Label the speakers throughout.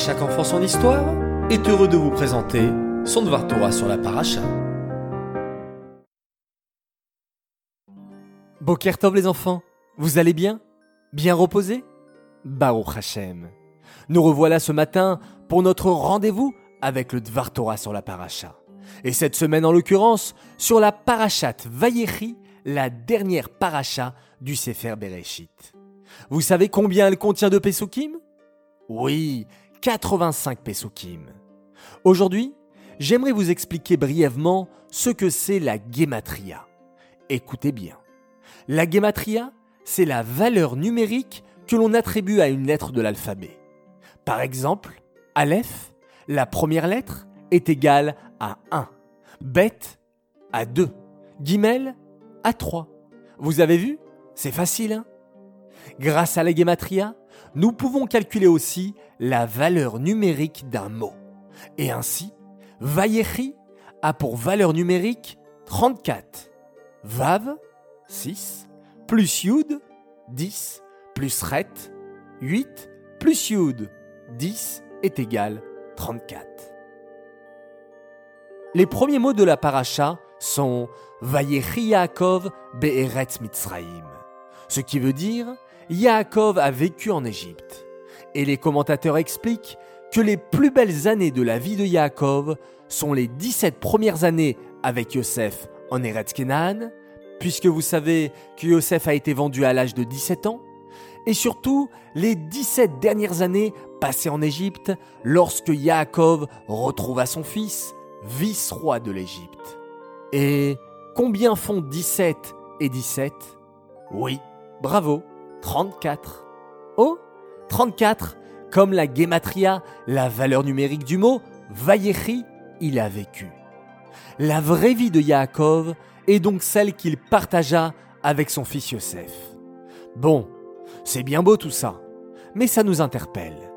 Speaker 1: chaque enfant son histoire est heureux de vous présenter son Dvar Torah sur la paracha.
Speaker 2: Boker les enfants, vous allez bien? Bien reposés Baruch Hashem. Nous revoilà ce matin pour notre rendez-vous avec le Dvar Torah sur la paracha. Et cette semaine en l'occurrence sur la parachat Vayechi, la dernière paracha du Sefer Bereshit. Vous savez combien elle contient de Pesukim? Oui, 85 Pesukim. Aujourd'hui, j'aimerais vous expliquer brièvement ce que c'est la Gematria. Écoutez bien. La Gematria, c'est la valeur numérique que l'on attribue à une lettre de l'alphabet. Par exemple, Aleph, la première lettre, est égale à 1, Bet à 2, Gimel à 3. Vous avez vu? C'est facile, hein? Grâce à la Gematria, nous pouvons calculer aussi la valeur numérique d'un mot. Et ainsi, Vayechi a pour valeur numérique 34. Vav, 6, plus Yud, 10, plus Ret, 8, plus Yud, 10 est égal 34. Les premiers mots de la paracha sont Vayechi Yaakov Be'eretz Mitzraim, ce qui veut dire Yaakov a vécu en Égypte. Et les commentateurs expliquent que les plus belles années de la vie de Yaakov sont les 17 premières années avec Yosef en Eretz Kenan, puisque vous savez que Yosef a été vendu à l'âge de 17 ans, et surtout les 17 dernières années passées en Égypte lorsque Yaakov retrouva son fils, vice-roi de l'Égypte. Et combien font 17 et 17 Oui, bravo, 34. Oh, 34, comme la gematria, la valeur numérique du mot, Vayechi, il a vécu. La vraie vie de Yaakov est donc celle qu'il partagea avec son fils Yosef. Bon, c'est bien beau tout ça, mais ça nous interpelle.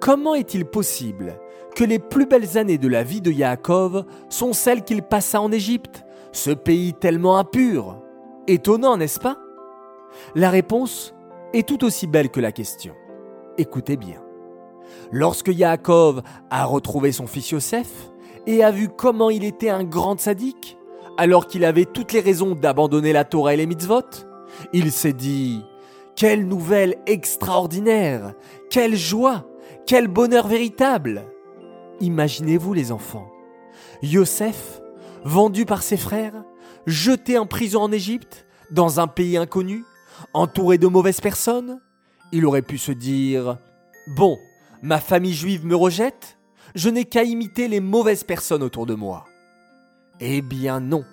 Speaker 2: Comment est-il possible que les plus belles années de la vie de Yaakov sont celles qu'il passa en Égypte, ce pays tellement impur? Étonnant, n'est-ce pas? La réponse est tout aussi belle que la question. Écoutez bien. Lorsque Yaakov a retrouvé son fils Yosef et a vu comment il était un grand sadique, alors qu'il avait toutes les raisons d'abandonner la Torah et les mitzvot, il s'est dit Quelle nouvelle extraordinaire Quelle joie Quel bonheur véritable Imaginez-vous les enfants. Yosef, vendu par ses frères, jeté en prison en Égypte, dans un pays inconnu, entouré de mauvaises personnes, il aurait pu se dire Bon, ma famille juive me rejette, je n'ai qu'à imiter les mauvaises personnes autour de moi. Eh bien non,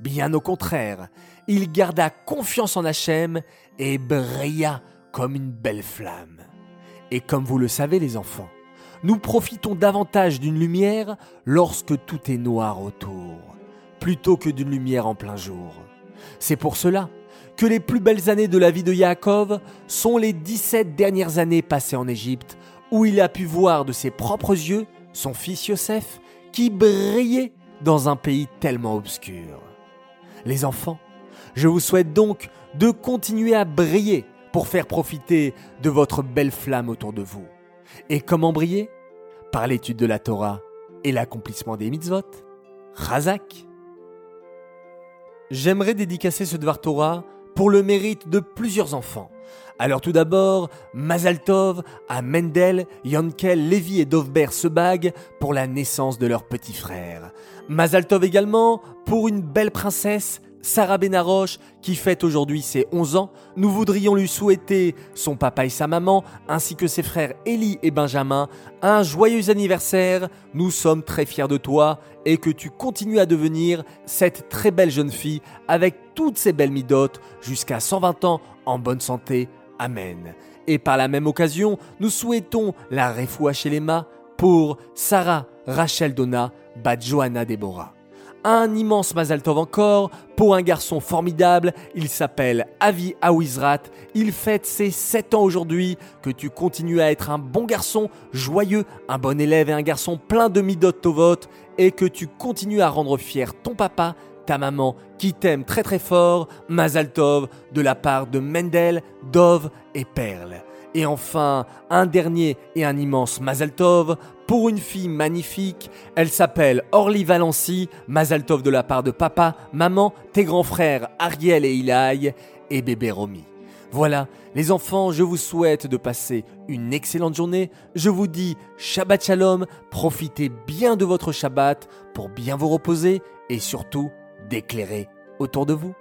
Speaker 2: bien au contraire, il garda confiance en Hachem et brilla comme une belle flamme. Et comme vous le savez les enfants, nous profitons davantage d'une lumière lorsque tout est noir autour, plutôt que d'une lumière en plein jour. C'est pour cela que les plus belles années de la vie de Yaakov sont les 17 dernières années passées en Égypte, où il a pu voir de ses propres yeux son fils Yosef qui brillait dans un pays tellement obscur. Les enfants, je vous souhaite donc de continuer à briller pour faire profiter de votre belle flamme autour de vous. Et comment briller? Par l'étude de la Torah et l'accomplissement des mitzvot. Razak. J'aimerais dédicacer ce Dvar Torah pour le mérite de plusieurs enfants. Alors tout d'abord, Mazaltov à Mendel, Yankel, Lévi et Dovber Sebag pour la naissance de leur petit frère. Mazaltov également pour une belle princesse, Sarah Benaroche, qui fête aujourd'hui ses 11 ans, nous voudrions lui souhaiter, son papa et sa maman, ainsi que ses frères Ellie et Benjamin, un joyeux anniversaire. Nous sommes très fiers de toi et que tu continues à devenir cette très belle jeune fille avec toutes ses belles midotes jusqu'à 120 ans en bonne santé. Amen. Et par la même occasion, nous souhaitons la refoua chez les pour Sarah Rachel Donna, Bad Johanna Deborah un immense Mazal Tov encore pour un garçon formidable. Il s'appelle Avi Awizrat. Il fête ses 7 ans aujourd'hui. Que tu continues à être un bon garçon, joyeux, un bon élève et un garçon plein de midot tovot. Et que tu continues à rendre fier ton papa, ta maman qui t'aime très très fort. Mazal Tov de la part de Mendel, Dov et Perle. Et enfin, un dernier et un immense Mazal Tov pour une fille magnifique. Elle s'appelle Orly Valency. Mazal Tov de la part de papa, maman, tes grands frères Ariel et Ilaï et bébé Romy. Voilà, les enfants, je vous souhaite de passer une excellente journée. Je vous dis Shabbat Shalom, profitez bien de votre Shabbat pour bien vous reposer et surtout d'éclairer autour de vous.